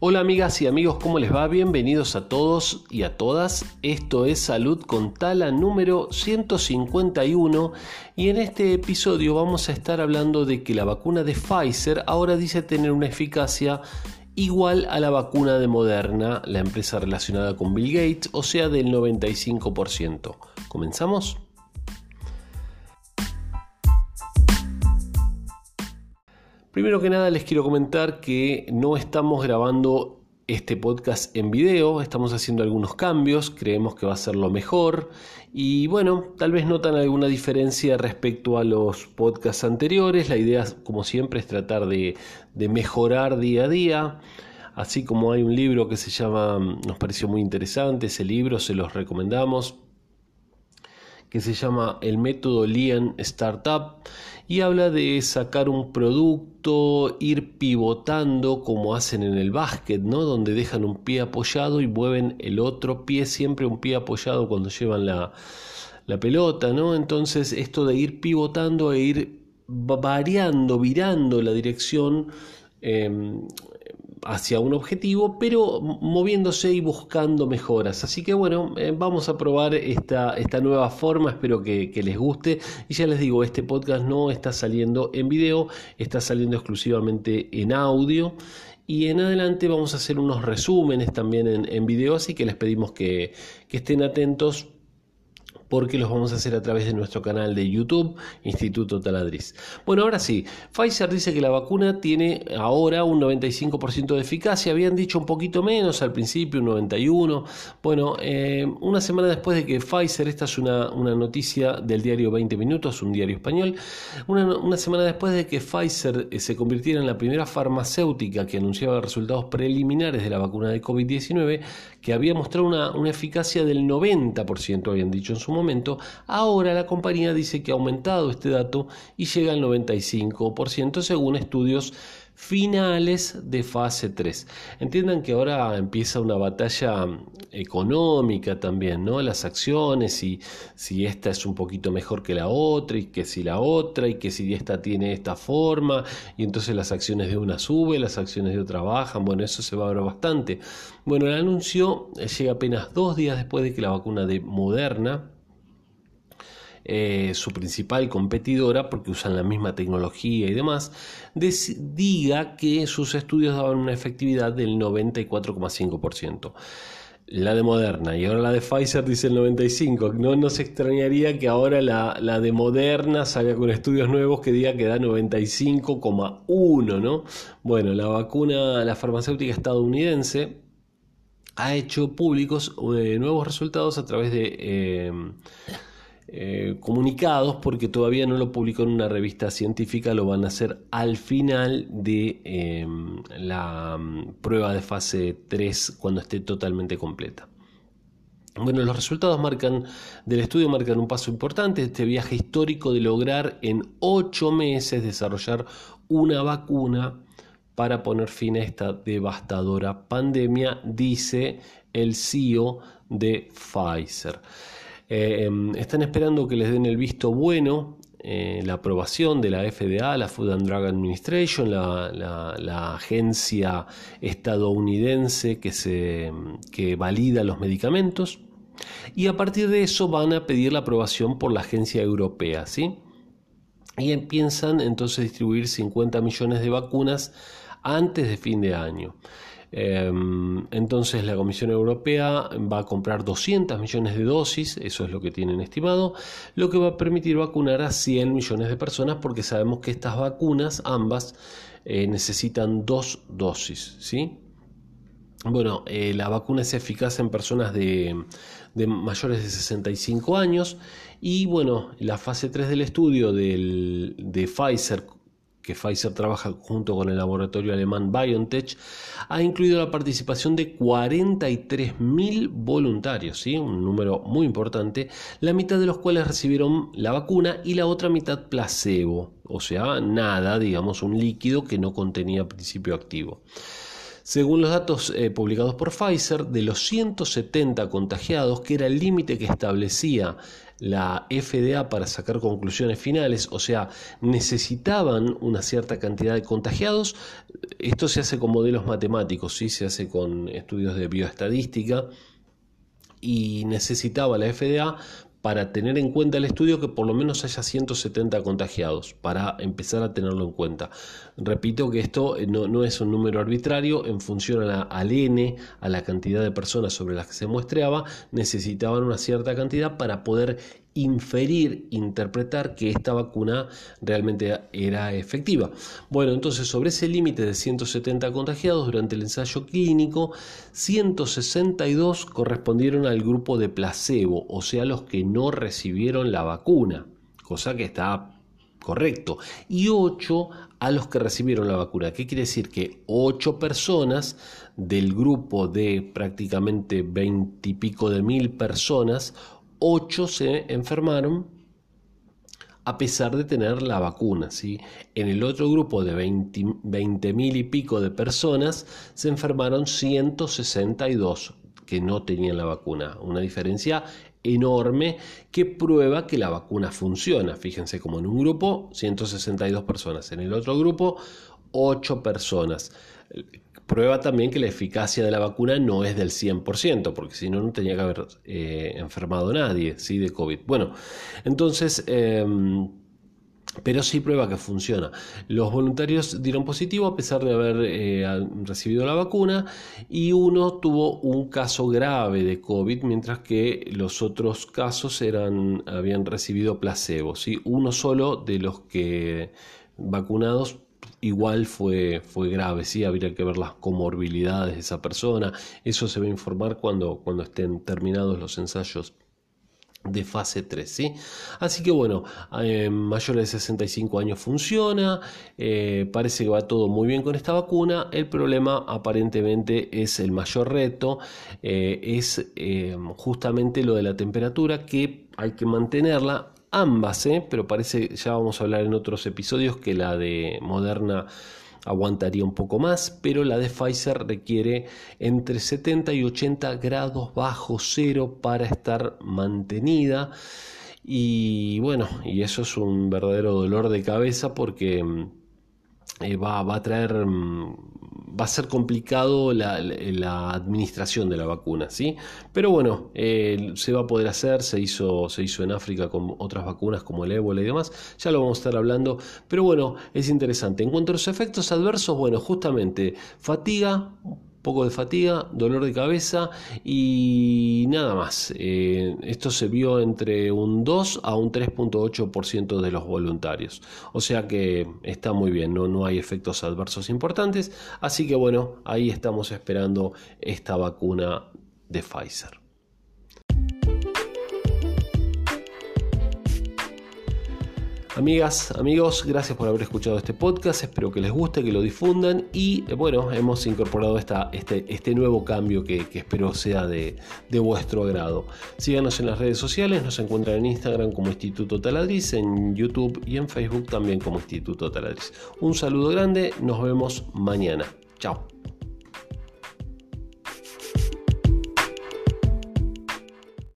Hola amigas y amigos, ¿cómo les va? Bienvenidos a todos y a todas. Esto es Salud con Tala número 151 y en este episodio vamos a estar hablando de que la vacuna de Pfizer ahora dice tener una eficacia igual a la vacuna de Moderna, la empresa relacionada con Bill Gates, o sea del 95%. ¿Comenzamos? Primero que nada les quiero comentar que no estamos grabando este podcast en video, estamos haciendo algunos cambios, creemos que va a ser lo mejor y bueno, tal vez notan alguna diferencia respecto a los podcasts anteriores, la idea como siempre es tratar de, de mejorar día a día. Así como hay un libro que se llama, nos pareció muy interesante, ese libro se los recomendamos, que se llama El método Lean Startup y habla de sacar un producto, ir pivotando como hacen en el básquet, ¿no? Donde dejan un pie apoyado y mueven el otro pie, siempre un pie apoyado cuando llevan la, la pelota, ¿no? Entonces esto de ir pivotando e ir variando, virando la dirección em, hacia un objetivo, pero moviéndose y buscando mejoras. Así que bueno, eh, vamos a probar esta, esta nueva forma, espero que, que, les guste. Y ya les digo, este podcast no está saliendo en video, está saliendo exclusivamente en audio. Y en adelante vamos a hacer unos resúmenes también en, en video, así que les pedimos que, que estén atentos porque los vamos a hacer a través de nuestro canal de YouTube, Instituto Taladriz. Bueno, ahora sí, Pfizer dice que la vacuna tiene ahora un 95% de eficacia, habían dicho un poquito menos al principio, un 91%. Bueno, eh, una semana después de que Pfizer, esta es una, una, noticia del diario 20 Minutos, un diario español, una, semana después de que Pfizer eh, se convirtiera en la primera farmacéutica que anunciaba resultados preliminares de la vacuna de COVID-19, que había mostrado una, una eficacia del 90%, habían dicho en su momento, ahora la compañía dice que ha aumentado este dato y llega al 95% según estudios finales de fase 3. Entiendan que ahora empieza una batalla económica también, ¿no? Las acciones y si esta es un poquito mejor que la otra y que si la otra y que si esta tiene esta forma y entonces las acciones de una suben, las acciones de otra bajan, bueno, eso se va a ver bastante. Bueno, el anuncio llega apenas dos días después de que la vacuna de Moderna, eh, su principal competidora, porque usan la misma tecnología y demás, diga que sus estudios daban una efectividad del 94,5%. La de Moderna y ahora la de Pfizer dice el 95. No nos extrañaría que ahora la, la de Moderna salga con estudios nuevos que diga que da 95,1, ¿no? Bueno, la vacuna, la farmacéutica estadounidense ha hecho públicos eh, nuevos resultados a través de eh, eh, comunicados porque todavía no lo publicó en una revista científica, lo van a hacer al final de em, la mm, prueba de fase 3 cuando esté totalmente completa. Bueno, los resultados marcan, del estudio marcan un paso importante, este viaje histórico de lograr en ocho meses desarrollar una vacuna para poner fin a esta devastadora pandemia, dice el CEO de Pfizer. Eh, em, están esperando que les den el visto bueno, eh, la aprobación de la FDA, la Food and Drug Administration, la, agencia estadounidense que, se, que valida los medicamentos. Y a partir de eso van a pedir la aprobación por la agencia europea, ¿sí? Y piensan entonces distribuir 50 millones de vacunas antes de fin de año. Em, entonces la Comisión Europea va a comprar 200 millones de dosis, eso es lo que tienen estimado, lo que va a permitir vacunar a 100 millones de personas porque sabemos que estas vacunas, ambas, eh, necesitan dos dosis. ¿sí? Bueno, eh, la vacuna es eficaz en personas de, de, mayores de 65 años y bueno, la fase 3 del estudio del, de Pfizer que Pfizer trabaja junto con el laboratorio alemán BioNTech, ha incluido la participación de 43.000 voluntarios, ¿sí? un número muy importante, la mitad de los cuales recibieron la vacuna y la otra mitad placebo, o sea, nada, digamos, un líquido que no contenía principio activo. Según los datos eh, publicados por Pfizer, de los 170 contagiados, que era el límite que establecía la FDA para sacar conclusiones finales, o sea, necesitaban una cierta cantidad de contagiados. Esto se hace con modelos matemáticos, ¿sí? se hace con estudios de bioestadística y necesitaba la FDA para tener en cuenta el estudio que por lo menos haya 170 contagiados, para empezar a tenerlo en cuenta. Repito que esto eh, no, es un número arbitrario, en función al N, a la cantidad de personas sobre las que se muestreaba, necesitaban una cierta cantidad para poder inferir, interpretar que esta vacuna realmente era efectiva. Bueno, entonces sobre ese límite de 170 contagiados durante el ensayo clínico, 162 correspondieron al grupo de placebo, o sea, los que no recibieron la vacuna, cosa que está correcto, y 8 a los que recibieron la vacuna. ¿Qué quiere decir? Que 8 personas del grupo de prácticamente 20 y pico de mil personas, 8 se enfermaron a pesar de tener la vacuna. ¿sí? En el otro grupo de 20 mil y pico de personas se enfermaron 162 que no tenían la vacuna. Una diferencia enorme que prueba que la vacuna funciona. Fíjense como en un grupo 162 personas, en el otro grupo 8 personas prueba también que la eficacia de la vacuna no es del 100%, porque si no, no tenía que haber eh, enfermado nadie ¿sí? de COVID. Bueno, entonces... Em, pero sí prueba que funciona. Los voluntarios dieron positivo a pesar de haber eh, recibido la vacuna y uno tuvo un caso grave de COVID, mientras que los otros casos eran, habían recibido placebo. ¿sí? Uno solo de los que vacunados igual fue, fue grave, sí, habría que ver las comorbilidades de esa persona, eso se va a informar cuando, cuando estén terminados los ensayos de fase 3, ¿sí? Así que bueno, eh, mayores de 65 años funciona, eh, parece que va todo muy bien con esta vacuna, el problema aparentemente es el mayor reto, eh, es justamente lo de la temperatura que hay que mantenerla ambas, ¿eh? pero parece, ya vamos a hablar en otros episodios, que la de Moderna aguantaría un poco más, pero la de Pfizer requiere entre 70 y 80 grados bajo cero para estar mantenida. Y bueno, y eso es un verdadero dolor de cabeza porque mm, eh, va, va, a traer mm, va a ser complicado la, administración de la vacuna, ¿sí? Pero bueno, eh, se va a poder hacer, se hizo, se hizo en África con otras vacunas como el ébola y demás, ya lo vamos a estar hablando, pero bueno, es interesante. En cuanto a los efectos adversos, bueno, justamente fatiga, poco de fatiga, dolor de cabeza y nada más. Eh, esto se vio entre un 2 a un 3.8% de los voluntarios. O sea que está muy bien, ¿no? no hay efectos adversos importantes. Así que bueno, ahí estamos esperando esta vacuna de Pfizer. Amigas, amigos, gracias por haber escuchado este podcast, espero que les guste, que lo difundan y eh, bueno, hemos incorporado esta, este, este nuevo cambio que, espero sea de, de, vuestro agrado. Síganos en las redes sociales, nos encuentran en Instagram como Instituto Taladriz, en YouTube y en Facebook también como Instituto Taladriz. Un saludo grande, nos vemos mañana. Chao.